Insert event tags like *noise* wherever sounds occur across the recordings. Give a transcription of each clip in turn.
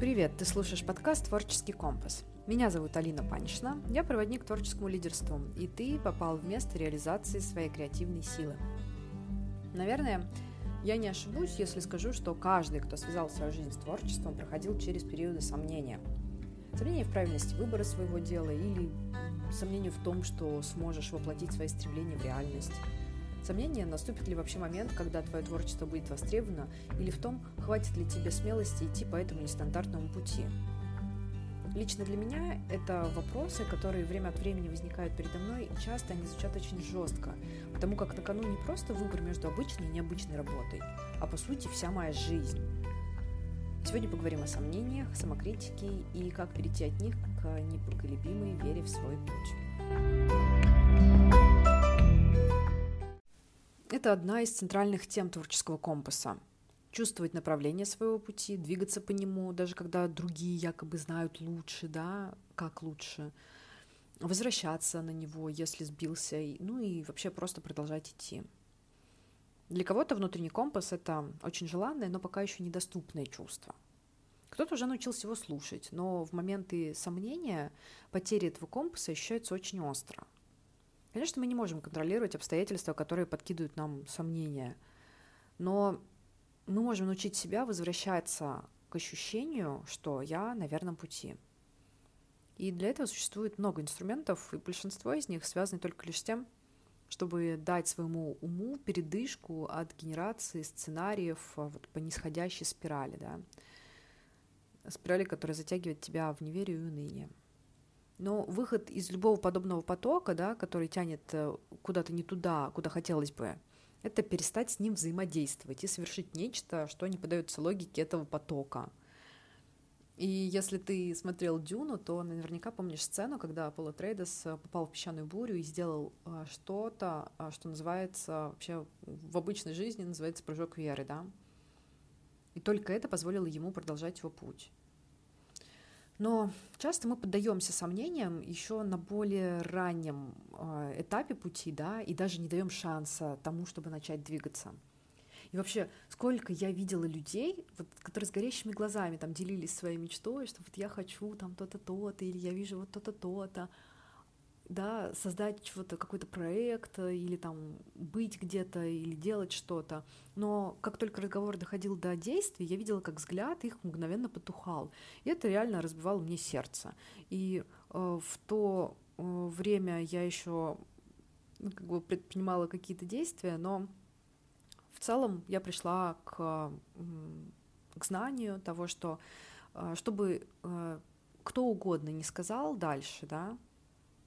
Привет, ты слушаешь подкаст «Творческий компас». Меня зовут Алина Панишна, я проводник к творческому лидерству, и ты попал в место реализации своей креативной силы. Наверное, я не ошибусь, если скажу, что каждый, кто связал свою жизнь с творчеством, проходил через периоды сомнения. Сомнения в правильности выбора своего дела или сомнению в том, что сможешь воплотить свои стремления в реальность – Сомнение, наступит ли вообще момент, когда твое творчество будет востребовано, или в том, хватит ли тебе смелости идти по этому нестандартному пути. Лично для меня это вопросы, которые время от времени возникают передо мной, и часто они звучат очень жестко, потому как на кону не просто выбор между обычной и необычной работой, а по сути вся моя жизнь. Сегодня поговорим о сомнениях, самокритике и как перейти от них к непоколебимой вере в свой путь. Это одна из центральных тем творческого компаса. Чувствовать направление своего пути, двигаться по нему, даже когда другие якобы знают лучше, да, как лучше, возвращаться на него, если сбился, ну и вообще просто продолжать идти. Для кого-то внутренний компас — это очень желанное, но пока еще недоступное чувство. Кто-то уже научился его слушать, но в моменты сомнения потери этого компаса ощущаются очень остро — Конечно, мы не можем контролировать обстоятельства, которые подкидывают нам сомнения, но мы можем научить себя возвращаться к ощущению, что я на верном пути. И для этого существует много инструментов, и большинство из них связаны только лишь с тем, чтобы дать своему уму передышку от генерации сценариев а, вот, по нисходящей спирали, да, спирали, которая затягивает тебя в неверие и уныние. Но выход из любого подобного потока, да, который тянет э, куда-то не туда, куда хотелось бы, это перестать с ним взаимодействовать и совершить нечто, что не поддается логике этого потока. И если ты смотрел Дюну, то наверняка помнишь сцену, когда Аполло Трейдес э, попал в песчаную бурю и сделал э, что-то, что называется вообще в обычной жизни называется прыжок веры, да. И только это позволило ему продолжать его путь. Но часто мы поддаемся сомнениям еще на более раннем э, этапе пути, да, и даже не даем шанса тому, чтобы начать двигаться. И вообще, сколько я видела людей, вот, которые с горящими глазами там делились своей мечтой, что вот я хочу там то-то, то-то, или я вижу вот то-то, то-то, да, создать чего-то, какой-то проект, э, или там быть где-то, или делать что-то. Но как только разговор доходил до действий, я видела, как взгляд их мгновенно потухал. И это реально разбивало мне сердце. И э, в то э, время я еще ну, как бы предпринимала какие-то действия, но в целом я пришла к, к знанию того, что э, чтобы э, кто угодно не сказал дальше, да,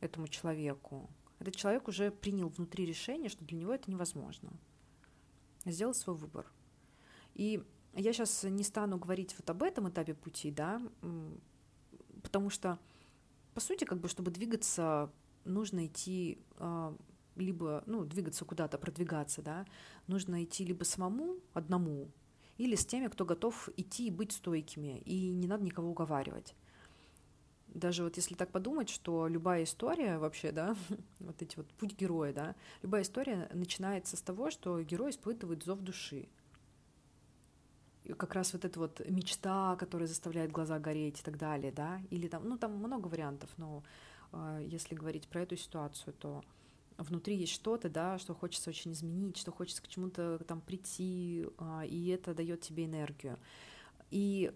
этому человеку. Этот человек уже принял внутри решение, что для него это невозможно. Сделал свой выбор. И я сейчас не стану говорить вот об этом этапе пути, да, потому что, по сути, как бы, чтобы двигаться, нужно идти а, либо, ну, двигаться куда-то, продвигаться, да, нужно идти либо самому, одному, или с теми, кто готов идти и быть стойкими, и не надо никого уговаривать даже вот если так подумать, что любая история вообще, да, *laughs* вот эти вот путь героя, да, любая история начинается с того, что герой испытывает зов души. И как раз вот эта вот мечта, которая заставляет глаза гореть и так далее, да, или там, ну там много вариантов, но э, если говорить про эту ситуацию, то внутри есть что-то, да, что хочется очень изменить, что хочется к чему-то там прийти, э, и это дает тебе энергию. И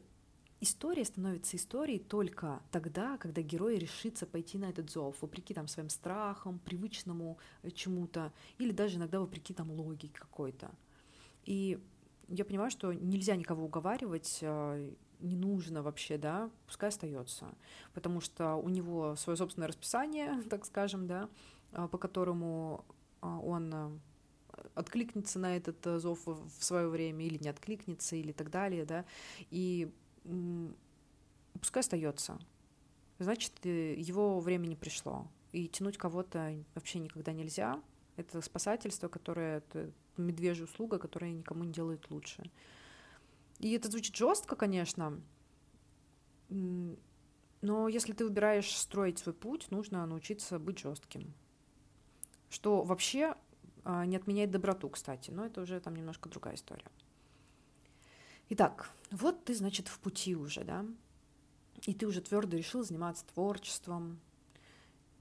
история становится историей только тогда, когда герой решится пойти на этот зов, вопреки там своим страхам, привычному э, чему-то, или даже иногда вопреки там логике какой-то. И я понимаю, что нельзя никого уговаривать, э, не нужно вообще, да, пускай остается, потому что у него свое собственное расписание, *laughs* так скажем, да, э, по которому он откликнется на этот зов в свое время или не откликнется или так далее, да, и пускай остается. Значит, э, его время не пришло. И тянуть кого-то вообще никогда нельзя. Это спасательство, которое это медвежья услуга, которая никому не делает лучше. И это звучит жестко, конечно, но если ты выбираешь строить свой путь, нужно научиться быть жестким. Что вообще а, не отменяет доброту, кстати, но это уже там немножко другая история. Итак, вот ты, значит, в пути уже, да? и ты уже твердо решил заниматься творчеством,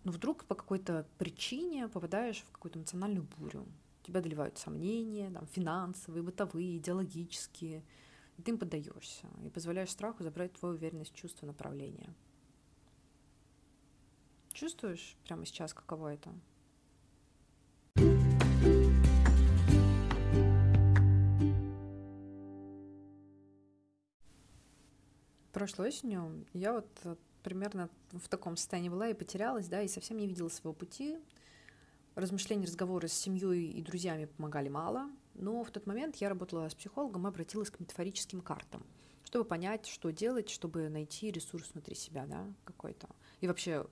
но вдруг по какой-то причине попадаешь в какую-то эмоциональную бурю. Тебя доливают сомнения, там, финансовые, бытовые, идеологические, и ты им поддаешься и позволяешь страху забрать твою уверенность, чувство, направления. Чувствуешь прямо сейчас, каково это? Прошлой осенью я вот э, примерно в таком состоянии была и потерялась, да, и совсем не видела своего пути. Размышления, разговоры с семьей и друзьями помогали мало, но в тот момент я работала с психологом и обратилась к метафорическим картам, чтобы понять, что делать, чтобы найти ресурс внутри себя, да, какой-то. И вообще,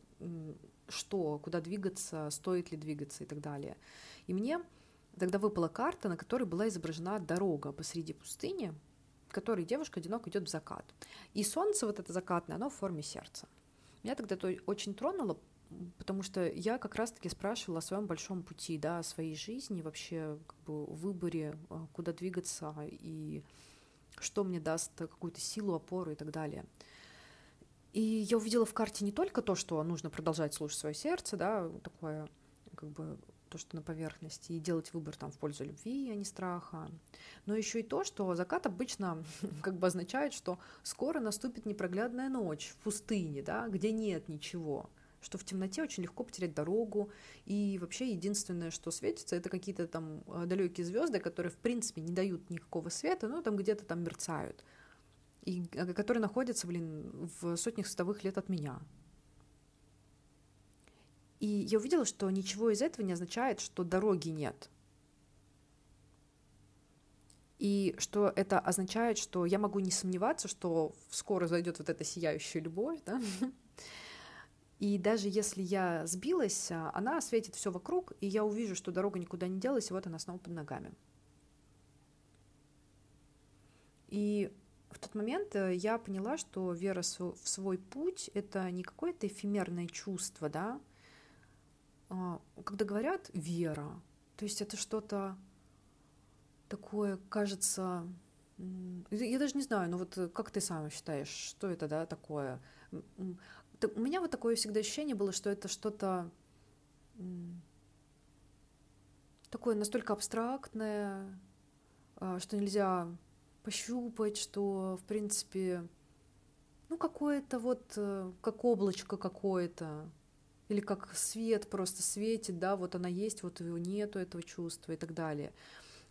что, куда двигаться, стоит ли двигаться и так далее. И мне тогда выпала карта, на которой была изображена дорога посреди пустыни, которой девушка одиноко идет в закат. И солнце вот это закатное, оно в форме сердца. Меня тогда это очень тронуло, потому что я как раз-таки спрашивала о своем большом пути, да, о своей жизни, вообще как бы выборе, а, куда двигаться и что мне даст какую-то силу, опору и так далее. И я увидела в карте не только то, что нужно продолжать слушать свое сердце, да, такое как бы то, что на поверхности, и делать выбор там в пользу любви, а не страха. Но еще и то, что закат обычно *laughs* как бы означает, что скоро наступит непроглядная ночь в пустыне, да, где нет ничего что в темноте очень легко потерять дорогу, и вообще единственное, что светится, это какие-то там э, далекие звезды, которые в принципе не дают никакого света, но там где-то там мерцают, и э, которые находятся, блин, в сотнях световых лет от меня. И я увидела, что ничего из этого не означает, что дороги нет. И что это означает, что я могу не сомневаться, что скоро зайдет вот эта сияющая любовь, да? И даже если я сбилась, она осветит все вокруг, и я увижу, что дорога никуда не делась, и вот она снова под ногами. И в тот момент э, я поняла, что вера в свой путь — это не какое-то эфемерное чувство, да, а, когда говорят вера, то есть это что-то такое, кажется, я даже не знаю, но вот как ты сам считаешь, что это, да, такое? У меня вот такое всегда ощущение было, что это что-то такое настолько абстрактное, а, что нельзя пощупать, что, в принципе, ну, какое-то вот, э, как облачко какое-то, или как свет просто светит, да, вот она есть, вот его нету этого чувства и так далее.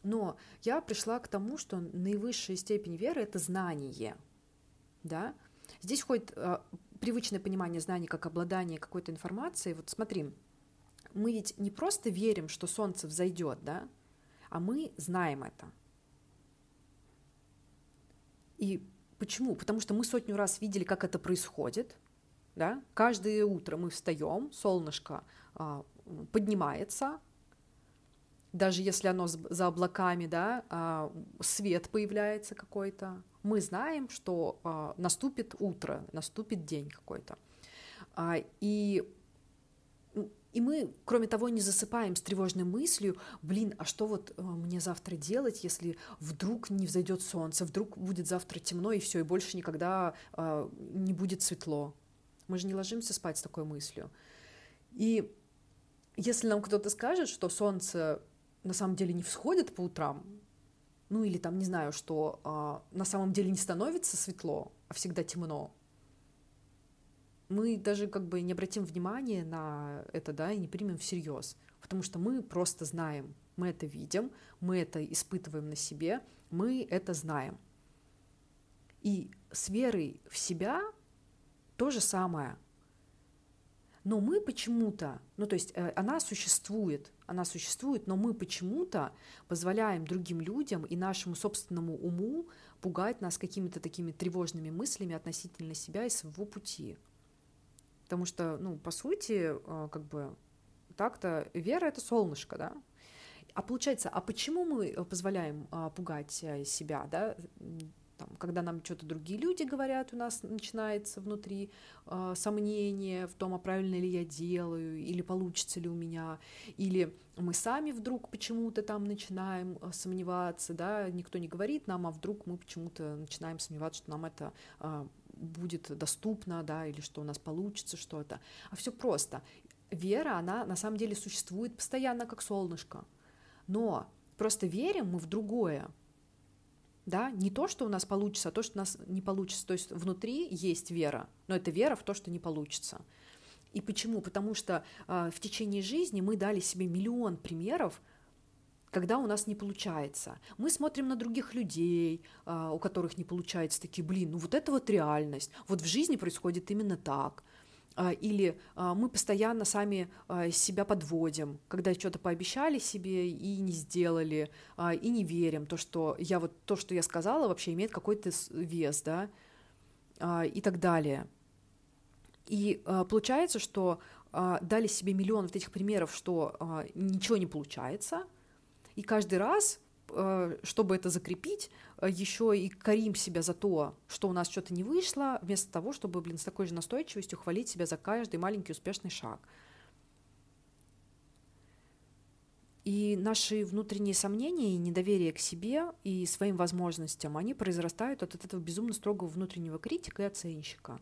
Но я пришла к тому, что наивысшая степень веры — это знание, да. Здесь входит э, привычное понимание знаний как обладание какой-то информацией. Вот смотри, мы ведь не просто верим, что солнце взойдет, да, а мы знаем это. И почему? Потому что мы сотню раз видели, как это происходит, да? Каждое утро мы встаем, солнышко а, поднимается, даже если оно за облаками, да, а, свет появляется какой-то, мы знаем, что а, наступит утро, наступит день какой-то. А, и и мы, кроме того, не засыпаем с тревожной мыслью, блин, а что вот э, мне завтра делать, если вдруг не взойдет солнце, вдруг будет завтра темно и все, и больше никогда э, не будет светло. Мы же не ложимся спать с такой мыслью. И если нам кто-то скажет, что солнце на самом деле не всходит по утрам, ну или там, не знаю, что а, на самом деле не становится светло, а всегда темно, мы даже как бы не обратим внимания на это, да, и не примем всерьез, потому что мы просто знаем, мы это видим, мы это испытываем на себе, мы это знаем. И с верой в себя то же самое. Но мы почему-то, ну то есть э, она существует, она существует, но мы почему-то позволяем другим людям и нашему собственному уму пугать нас какими-то такими тревожными мыслями относительно себя и своего пути. Потому что, ну, по сути, э, как бы так-то вера — это солнышко, да? А получается, а почему мы позволяем а, пугать э, себя, да? Там, когда нам что-то другие люди говорят, у нас начинается внутри э, сомнение в том, а правильно ли я делаю, или получится ли у меня, или мы сами вдруг почему-то там начинаем э, сомневаться, да, никто не говорит нам, а вдруг мы почему-то начинаем сомневаться, что нам это э, будет доступно, да, или что у нас получится что-то, а все просто. Вера, она на самом деле существует постоянно как солнышко, но просто верим мы в другое, да, не то, что у нас получится, а то, что у нас не получится. То есть внутри есть вера, но это вера в то, что не получится. И почему? Потому что э, в течение жизни мы дали себе миллион примеров, когда у нас не получается. Мы смотрим на других людей, э, у которых не получается, такие, блин, ну вот это вот реальность, вот в жизни происходит именно так. А, или а, мы постоянно сами а, себя подводим, когда что-то пообещали себе и не сделали, и не верим, то, что я вот то, что я сказала, вообще имеет какой-то вес, да, и так далее. И получается, что дали себе миллион вот этих примеров, что ничего не получается, и каждый раз чтобы это закрепить, э, еще и корим себя за то, что у нас что-то не вышло, вместо того, чтобы, блин, с такой же настойчивостью хвалить себя за каждый маленький успешный шаг. И наши внутренние сомнения и недоверие к себе и своим возможностям, они произрастают от этого безумно строгого внутреннего критика и оценщика.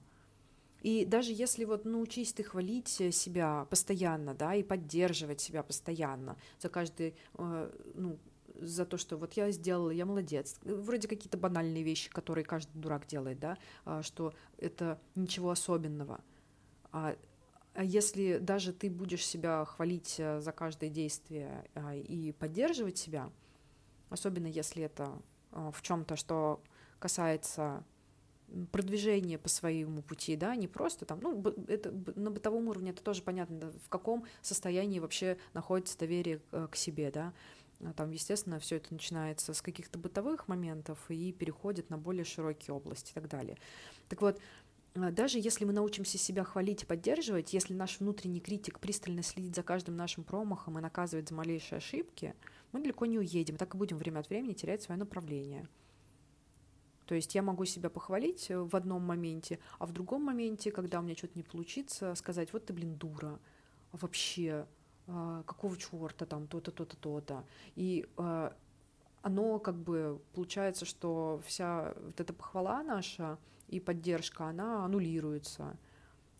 И даже если вот научись ты хвалить себя постоянно, да, и поддерживать себя постоянно за каждый, э, ну, за то, что вот я сделала, я молодец. Вроде какие-то банальные вещи, которые каждый дурак делает, да, а, что это ничего особенного. А, а если даже ты будешь себя хвалить э, за каждое действие а, и поддерживать себя, особенно если это в чем-то, что касается продвижения по своему пути, да, не просто там, ну, это на бытовом уровне это тоже понятно, в каком состоянии вообще находится доверие э, к себе, да, там, естественно, все это начинается с каких-то бытовых моментов и переходит на более широкие области и так далее. Так вот, а, даже если мы научимся себя хвалить и поддерживать, если наш внутренний критик пристально следит за каждым нашим промахом и наказывает за малейшие ошибки, мы далеко не уедем, так и будем время от времени терять свое направление. То есть я могу себя похвалить э, в одном моменте, а в другом моменте, когда у меня что-то не получится, сказать, вот ты, блин, дура, вообще, а, какого черта там то-то, то-то, то-то. И а, оно как бы получается, что вся вот эта похвала наша и поддержка, она аннулируется.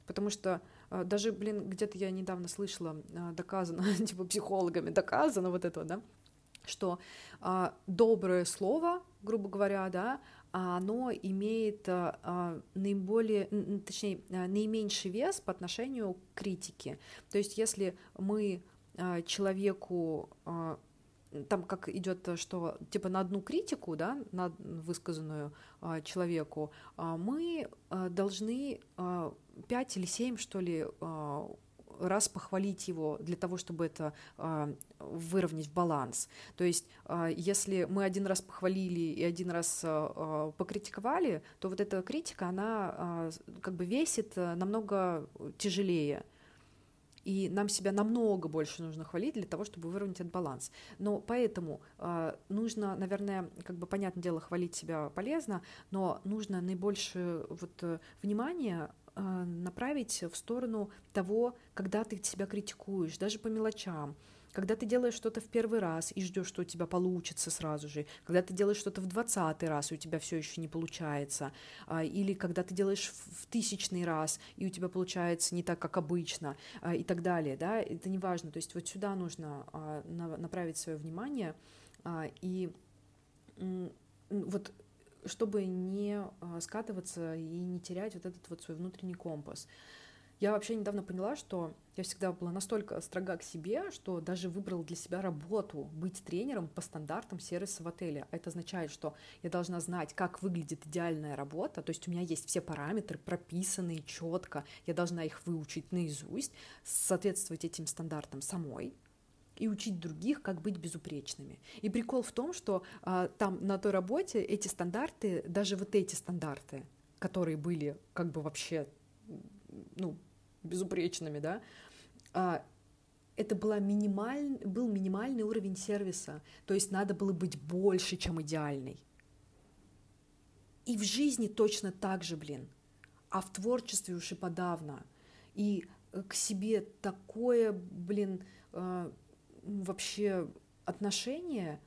Потому что а, даже, блин, где-то я недавно слышала, доказано, *laughs* типа психологами доказано вот это, да, что а, доброе слово, грубо говоря, да, оно имеет а, наиболее, точнее, наименьший вес по отношению к критике. То есть, если мы а, человеку а, там как идет, что типа на одну критику, да, на высказанную а, человеку, а, мы а, должны а, 5 или 7, что ли, а, раз похвалить его для того, чтобы это э, выровнять баланс. То есть, э, если мы один раз похвалили и один раз э, покритиковали, то вот эта критика, она э, как бы весит намного тяжелее. И нам себя намного больше нужно хвалить для того, чтобы выровнять этот баланс. Но поэтому э, нужно, наверное, как бы понятное дело, хвалить себя полезно, но нужно наибольшее вот, внимание а, направить в сторону того, когда ты себя критикуешь, даже по мелочам, когда ты делаешь что-то в первый раз и ждешь, что у тебя получится сразу же, когда ты делаешь что-то в двадцатый раз и у тебя все еще не получается, а, или когда ты делаешь в тысячный раз и у тебя получается не так, как обычно, а, и так далее, да, это не важно, то есть вот сюда нужно направить свое внимание и вот чтобы не а, скатываться и не терять вот этот вот свой внутренний компас. Я вообще недавно поняла, что я всегда была настолько строга к себе, что даже выбрала для себя работу быть тренером по стандартам сервиса в отеле. Это означает, что я должна знать, как выглядит идеальная работа, то есть у меня есть все параметры прописанные четко, я должна их выучить наизусть, соответствовать этим стандартам самой, и учить других, как быть безупречными. И прикол в том, что а, там на той работе эти стандарты, даже вот эти стандарты, которые были как бы вообще, ну, безупречными, да, а, это была минималь, был минимальный уровень сервиса, то есть надо было быть больше, чем идеальный. И в жизни точно так же, блин, а в творчестве уж и подавно. И к себе такое, блин, а, вообще отношение,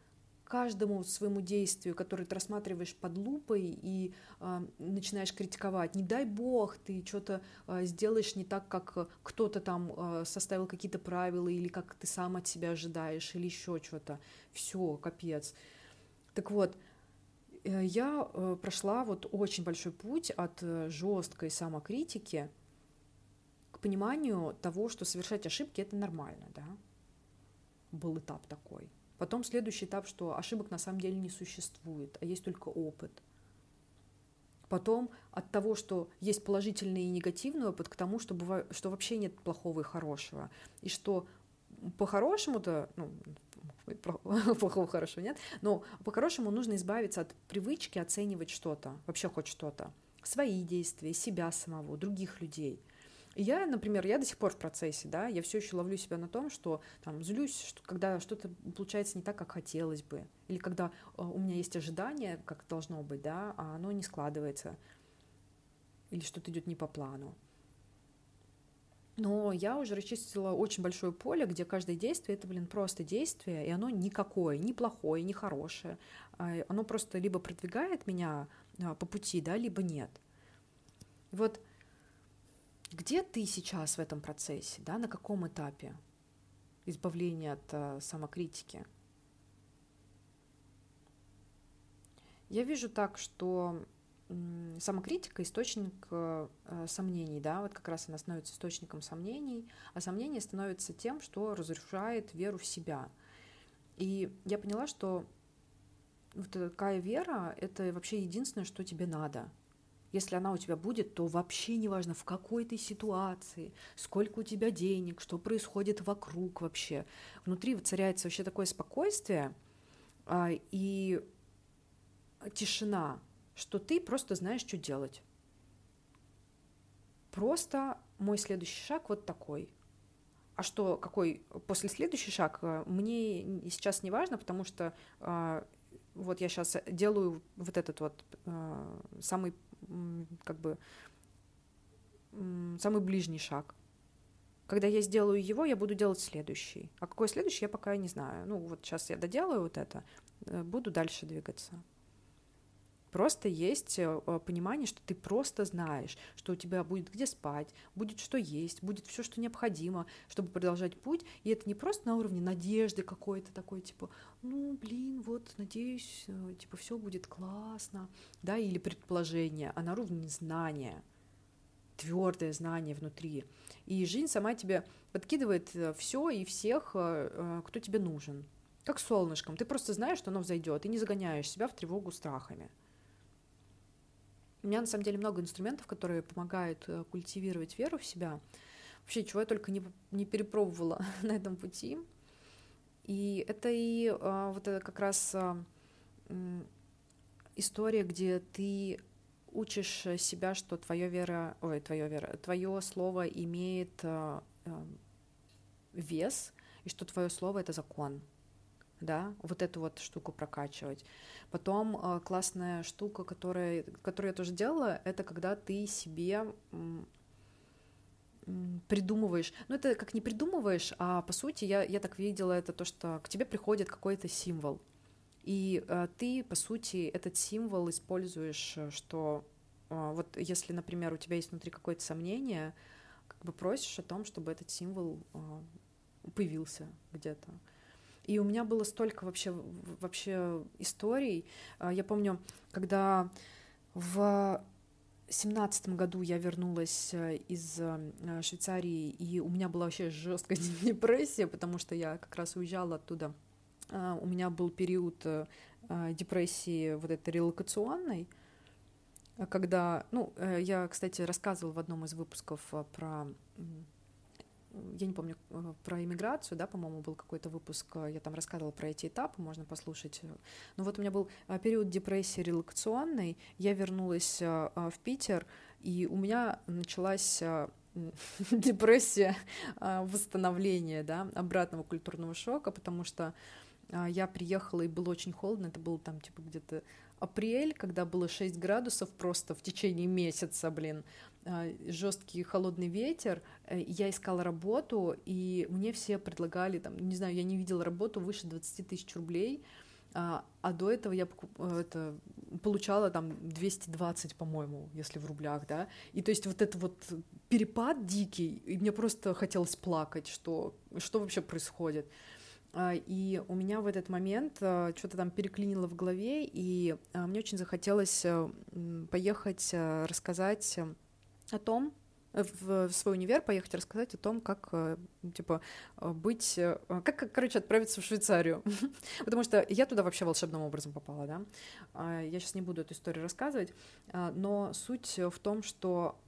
каждому своему действию, которое ты рассматриваешь под лупой и э, начинаешь критиковать. Не дай бог, ты что-то э, сделаешь не так, как кто-то там э, составил какие-то правила, или как ты сам от себя ожидаешь, или еще что-то. Все, капец. Так вот, э, я э, прошла вот очень большой путь от э, жесткой самокритики к пониманию того, что совершать ошибки это нормально, да. Был этап такой. Потом следующий этап, что ошибок на самом деле не существует, а есть только опыт. Потом от того, что есть положительный и негативный опыт, к тому, что, бывает, что вообще нет плохого и хорошего. И что по-хорошему-то, ну, *laughs* плохого хорошего нет, но по-хорошему нужно избавиться от привычки оценивать что-то, вообще хоть что-то. Свои действия, себя самого, других людей – я, например, я до сих пор в процессе, да, я все еще ловлю себя на том, что там злюсь, что, когда что-то получается не так, как хотелось бы, или когда э, у меня есть ожидание, как должно быть, да, а оно не складывается, или что-то идет не по плану. Но я уже расчистила очень большое поле, где каждое действие это, блин, просто действие, и оно никакое, ни плохое, ни хорошее. А, оно просто либо продвигает меня а, по пути, да, либо нет. И вот где ты сейчас в этом процессе, да, на каком этапе избавления от э, самокритики? Я вижу так, что самокритика источник э, сомнений, да, вот как раз она становится источником сомнений, а сомнение становится тем, что разрушает веру в себя. И я поняла, что вот такая вера — это вообще единственное, что тебе надо — если она у тебя будет, то вообще неважно, в какой ты ситуации, сколько у тебя денег, что происходит вокруг вообще. Внутри воцаряется вообще такое спокойствие а, и тишина, что ты просто знаешь, что делать. Просто мой следующий шаг вот такой. А что, какой после следующий шаг, э, мне сейчас не важно, потому что э, вот я сейчас делаю вот этот вот э, самый как бы самый ближний шаг. Когда я сделаю его, я буду делать следующий. А какой следующий, я пока не знаю. Ну, вот сейчас я доделаю вот это, э, буду дальше двигаться. Просто есть э, э, понимание, что ты просто знаешь, что у тебя будет где спать, будет что есть, будет все, что необходимо, чтобы продолжать путь. И это не просто на уровне надежды какой-то такой, типа, ну, блин, вот, надеюсь, э, типа, все будет классно, да, или предположение, а на уровне знания, твердое знание внутри. И жизнь сама тебе подкидывает все и всех, кто тебе нужен. Как солнышком. Ты просто знаешь, что оно взойдет, и не загоняешь себя в тревогу страхами. У меня на самом деле много инструментов, которые помогают э, культивировать веру в себя. Вообще, чего я только не, не перепробовала *laughs* на этом пути. И это и а, вот это как раз а, история, где ты учишь себя, что твоя вера, ой, твоя вера, твое слово имеет а, а, вес, и что твое слово это закон да, вот эту вот штуку прокачивать. Потом э, классная штука, которая, которую я тоже делала, это когда ты себе придумываешь, ну это как не придумываешь, а по сути я, я так видела это то, что к тебе приходит какой-то символ, и э, ты по сути этот символ используешь, э, что э, вот если, например, у тебя есть внутри какое-то сомнение, как бы просишь о том, чтобы этот символ э, появился где-то. И у меня было столько вообще, вообще историй. А, я помню, когда в семнадцатом году я вернулась э, из э, Швейцарии, и у меня была вообще жесткая *laughs* депрессия, потому что я как раз уезжала оттуда. А, у меня был период э, депрессии вот этой релокационной, когда, ну, я, кстати, рассказывала в одном из выпусков про я не помню, э, про иммиграцию, да, по-моему, был какой-то выпуск, э, я там рассказывала про эти этапы, можно послушать. Ну вот у меня был э, период депрессии релакционной, я вернулась в Питер, и у меня началась *laughs* депрессия восстановления, да, обратного культурного шока, потому что я приехала, и было очень холодно, это было там типа где-то апрель, когда было 6 градусов просто в течение месяца, блин, жесткий холодный ветер, э, я искала работу, и мне все предлагали, там, не знаю, я не видела работу выше 20 тысяч рублей, А, а до этого я э, это, получала там 220, по-моему, если в рублях, да. И то есть вот это вот перепад дикий, и мне просто хотелось плакать, что, что вообще происходит. А, и у меня в этот момент а, что-то там переклинило в голове, и а, мне очень захотелось э, поехать рассказать о том, в свой универ поехать рассказать о том, как, э, типа, быть, э, как, короче, отправиться в Швейцарию. *laughs* Потому что я туда вообще волшебным образом попала, да. Я сейчас не буду эту историю рассказывать, но суть в том, что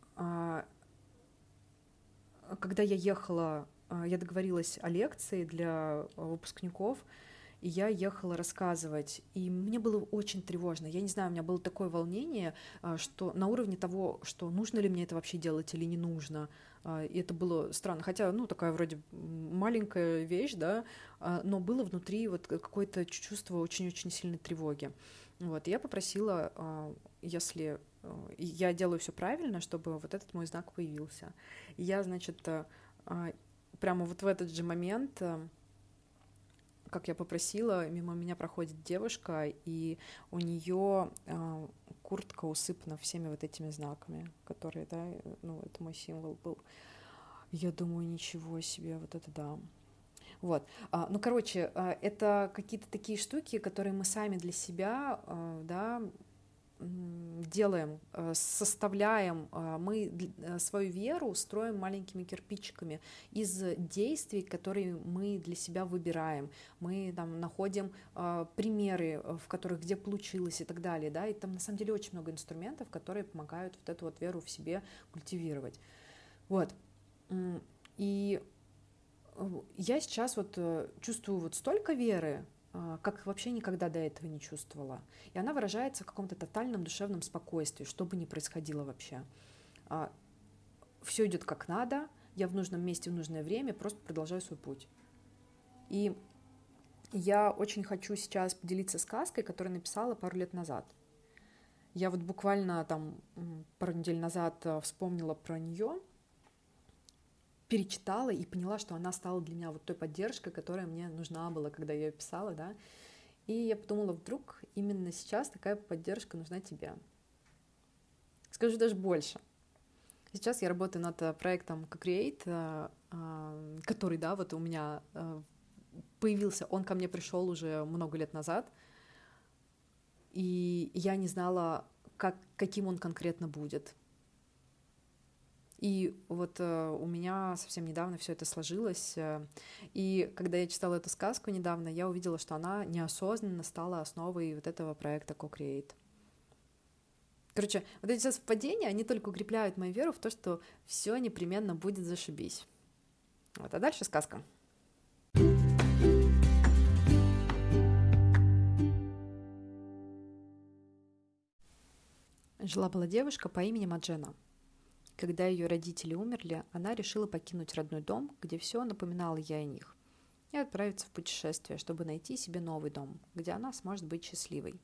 когда я ехала а, я договорилась о лекции для а, выпускников, и я ехала рассказывать, и мне было очень тревожно. Я не знаю, у меня было такое волнение, а, что на уровне того, что нужно ли мне это вообще делать или не нужно. И это было странно, хотя, ну, такая вроде маленькая вещь, да, но было внутри вот какое-то чувство очень-очень сильной тревоги. Вот, и я попросила, если я делаю все правильно, чтобы вот этот мой знак появился. И я, значит, прямо вот в этот же момент, как я попросила, мимо меня проходит девушка, и у нее э, куртка усыпана всеми вот этими знаками, которые, да, ну, это мой символ был. Я думаю, ничего себе, вот это да. Вот. А, ну, короче, э, это какие-то такие штуки, которые мы сами для себя, да, делаем, э, составляем, э, мы э, свою веру строим маленькими кирпичиками из действий, которые мы для себя выбираем. Мы там находим примеры, в которых где получилось и так далее, да, и там на самом деле очень много инструментов, которые помогают вот эту вот веру в себе культивировать. Вот. И я сейчас вот чувствую вот столько веры, как вообще никогда до этого не чувствовала. И она выражается в каком-то тотальном душевном спокойствии, что бы ни происходило вообще. А, Все идет как надо, я в нужном месте в нужное время, просто продолжаю свой путь. И я очень хочу сейчас поделиться сказкой, которую написала пару лет назад. Я вот буквально там пару недель назад а, вспомнила про нее, перечитала и поняла, что она стала для меня вот той поддержкой, которая мне нужна была, когда я ее писала, да. И я подумала, вдруг именно сейчас такая поддержка нужна тебе. Скажу даже больше. Сейчас я работаю над э, проектом Co-Create, э, э, который, да, вот у меня появился, он ко мне пришел уже много лет назад, и я не знала, как, каким он конкретно будет. И вот э, у меня совсем недавно все это сложилось. Э, и когда я читала эту сказку недавно, я увидела, что она неосознанно стала основой вот этого проекта Co-Create. Короче, вот эти совпадения, они только укрепляют мою веру в то, что все непременно будет зашибись. Вот, а дальше сказка. Жила-была девушка по имени Маджена — когда ее родители умерли, она решила покинуть родной дом, где все напоминало ей о них, и отправиться в путешествие, чтобы найти себе новый дом, где она сможет быть счастливой.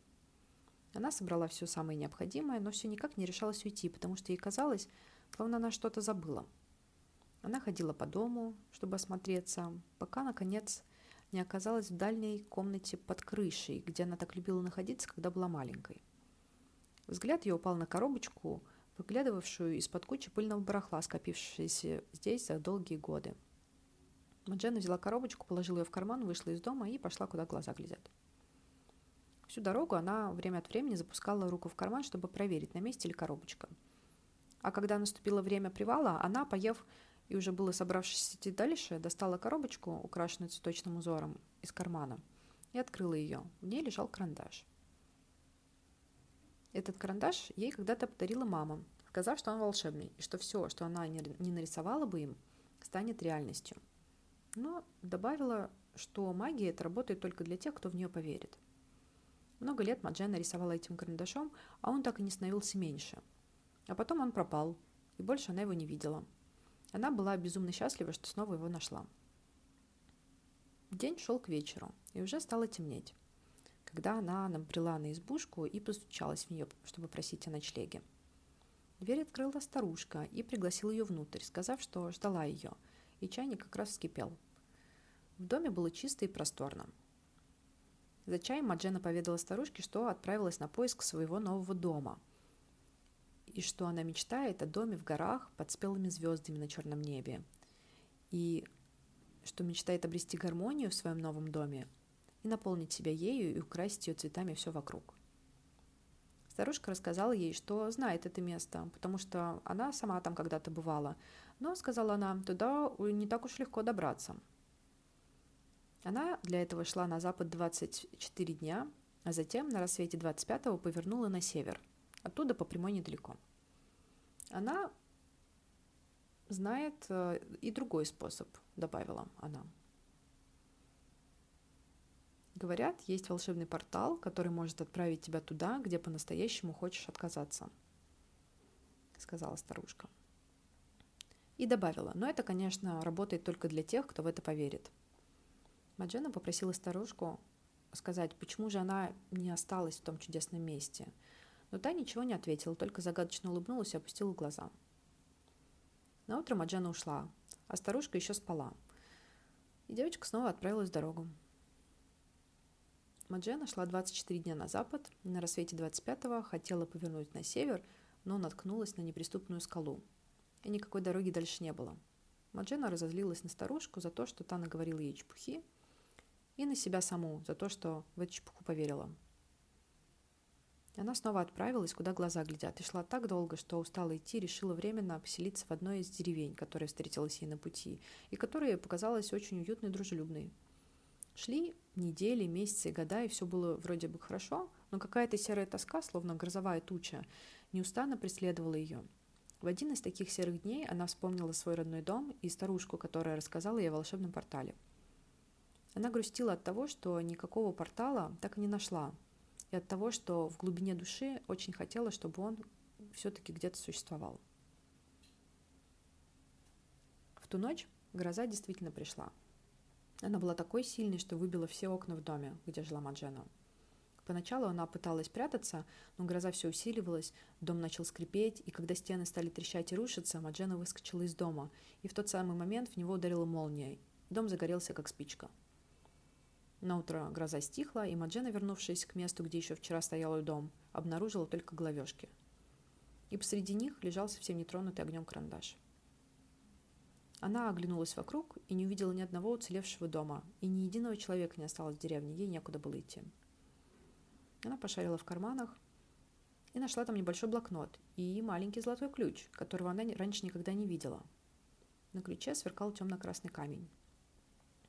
Она собрала все самое необходимое, но все никак не решалась уйти, потому что ей казалось, словно она что-то забыла. Она ходила по дому, чтобы осмотреться, пока, наконец, не оказалась в дальней комнате под крышей, где она так любила находиться, когда была маленькой. Взгляд ее упал на коробочку, выглядывавшую из-под кучи пыльного барахла, скопившейся здесь за долгие годы. Маджена взяла коробочку, положила ее в карман, вышла из дома и пошла, куда глаза глядят. Всю дорогу она время от времени запускала руку в карман, чтобы проверить, на месте ли коробочка. А когда наступило время привала, она, поев и уже было собравшись идти дальше, достала коробочку, украшенную цветочным узором, из кармана и открыла ее. В ней лежал карандаш. Этот карандаш ей когда-то подарила мама, сказав, что он волшебный, и что все, что она не нарисовала бы им, станет реальностью. Но добавила, что магия это работает только для тех, кто в нее поверит. Много лет Маджена рисовала этим карандашом, а он так и не становился меньше. А потом он пропал, и больше она его не видела. Она была безумно счастлива, что снова его нашла. День шел к вечеру, и уже стало темнеть когда она набрела на избушку и постучалась в нее, чтобы просить о ночлеге. Дверь открыла старушка и пригласила ее внутрь, сказав, что ждала ее, и чайник как раз вскипел. В доме было чисто и просторно. За чаем Маджена поведала старушке, что отправилась на поиск своего нового дома. И что она мечтает о доме в горах под спелыми звездами на черном небе. И что мечтает обрести гармонию в своем новом доме и наполнить себя ею и украсить ее цветами все вокруг. Старушка рассказала ей, что знает это место, потому что она сама там когда-то бывала. Но, сказала она, туда не так уж легко добраться. Она для этого шла на запад 24 дня, а затем на рассвете 25-го повернула на север. Оттуда по прямой недалеко. Она знает э, и другой способ, добавила она. Говорят, есть волшебный портал, который может отправить тебя туда, где по-настоящему хочешь отказаться, сказала старушка. И добавила, но это, конечно, работает только для тех, кто в это поверит. Маджена попросила старушку сказать, почему же она не осталась в том чудесном месте. Но та ничего не ответила, только загадочно улыбнулась и опустила глаза. На утро Маджена ушла, а старушка еще спала. И девочка снова отправилась в дорогу. Маджена шла 24 дня на запад, на рассвете 25-го хотела повернуть на север, но наткнулась на неприступную скалу. И никакой дороги дальше не было. Маджена разозлилась на старушку за то, что та наговорила ей чепухи, и на себя саму за то, что в эту чепуху поверила. Она снова отправилась, куда глаза глядят, и шла так долго, что устала идти, решила временно поселиться в одной из деревень, которая встретилась ей на пути, и которая показалась очень уютной и дружелюбной. Шли недели, месяцы года, и все было вроде бы хорошо, но какая-то серая тоска, словно грозовая туча, неустанно преследовала ее. В один из таких серых дней она вспомнила свой родной дом и старушку, которая рассказала ей о волшебном портале. Она грустила от того, что никакого портала так и не нашла, и от того, что в глубине души очень хотела, чтобы он все-таки где-то существовал. В ту ночь гроза действительно пришла. Она была такой сильной, что выбила все окна в доме, где жила Маджена. Поначалу она пыталась прятаться, но гроза все усиливалась, дом начал скрипеть, и когда стены стали трещать и рушиться, Маджена выскочила из дома, и в тот самый момент в него ударила молния, дом загорелся, как спичка. На утро гроза стихла, и Маджена, вернувшись к месту, где еще вчера стоял ее дом, обнаружила только головешки. И посреди них лежал совсем нетронутый огнем карандаш. Она оглянулась вокруг и не увидела ни одного уцелевшего дома, и ни единого человека не осталось в деревне, ей некуда было идти. Она пошарила в карманах и нашла там небольшой блокнот и маленький золотой ключ, которого она раньше никогда не видела. На ключе сверкал темно-красный камень.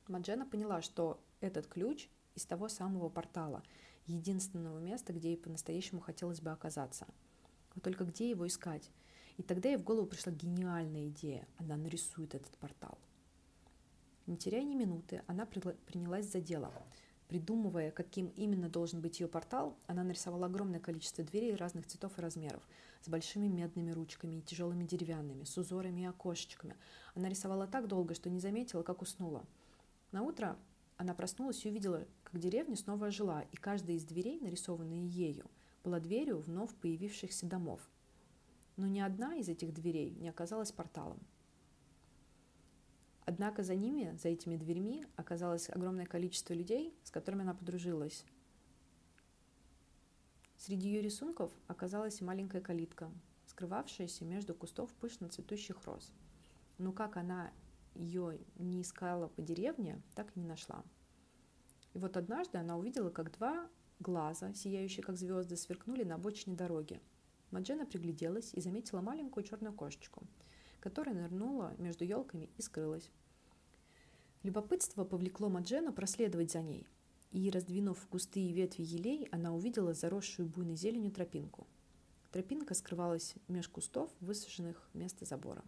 Маджена поняла, что этот ключ из того самого портала, единственного места, где ей по-настоящему хотелось бы оказаться. Вот только где его искать? И тогда ей в голову пришла гениальная идея. Она нарисует этот портал. Не теряя ни минуты, она принялась за дело. Придумывая, каким именно должен быть ее портал, она нарисовала огромное количество дверей разных цветов и размеров, с большими медными ручками и тяжелыми деревянными, с узорами и окошечками. Она рисовала так долго, что не заметила, как уснула. На утро она проснулась и увидела, как деревня снова ожила, и каждая из дверей, нарисованная ею, была дверью вновь появившихся домов. Но ни одна из этих дверей не оказалась порталом. Однако за ними, за этими дверьми, оказалось огромное количество людей, с которыми она подружилась. Среди ее рисунков оказалась маленькая калитка, скрывавшаяся между кустов пышно цветущих роз. Но как она ее не искала по деревне, так и не нашла. И вот однажды она увидела, как два глаза, сияющие как звезды, сверкнули на обочине дороги. Маджена пригляделась и заметила маленькую черную кошечку, которая нырнула между елками и скрылась. Любопытство повлекло Маджену проследовать за ней, и, раздвинув густые ветви елей, она увидела заросшую буйной зеленью тропинку. Тропинка скрывалась меж кустов, высаженных вместо забора.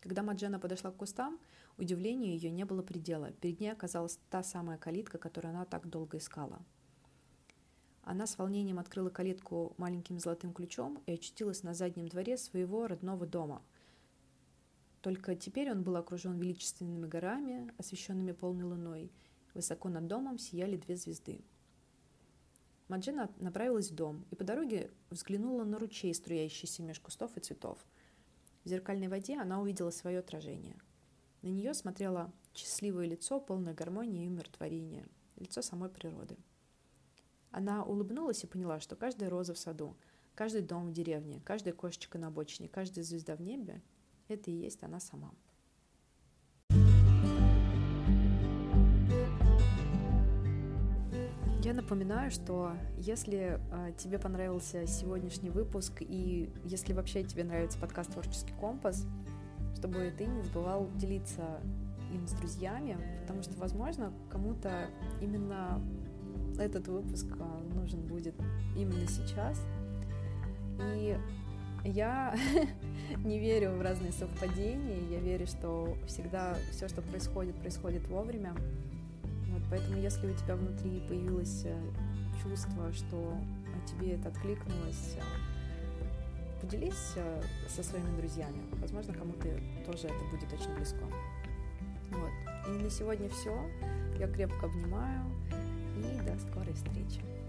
Когда Маджена подошла к кустам, удивлению ее не было предела. Перед ней оказалась та самая калитка, которую она так долго искала. Она с волнением открыла калитку маленьким золотым ключом и очутилась на заднем дворе своего родного дома. Только теперь он был окружен величественными горами, освещенными полной луной. Высоко над домом сияли две звезды. Маджена направилась в дом и по дороге взглянула на ручей, струящийся меж кустов и цветов – в зеркальной воде она увидела свое отражение. На нее смотрело счастливое лицо, полное гармонии и умиротворения. лицо самой природы. Она улыбнулась и поняла, что каждая роза в саду, каждый дом в деревне, каждая кошечка на обочине, каждая звезда в небе — это и есть она сама. Я напоминаю, что если э, тебе понравился сегодняшний выпуск и если вообще тебе нравится подкаст «Творческий компас», чтобы ты не забывал делиться им с друзьями, потому что, возможно, кому-то именно этот выпуск а, нужен будет именно сейчас. И я *laughs* не верю в разные совпадения, я верю, что всегда все, что происходит, происходит вовремя. Вот, поэтому, если у тебя внутри появилось э, чувство, что тебе это откликнулось, э, поделись э, со своими друзьями. Возможно, кому-то тоже это будет очень близко. Вот. И на сегодня все. Я крепко обнимаю и до скорой встречи.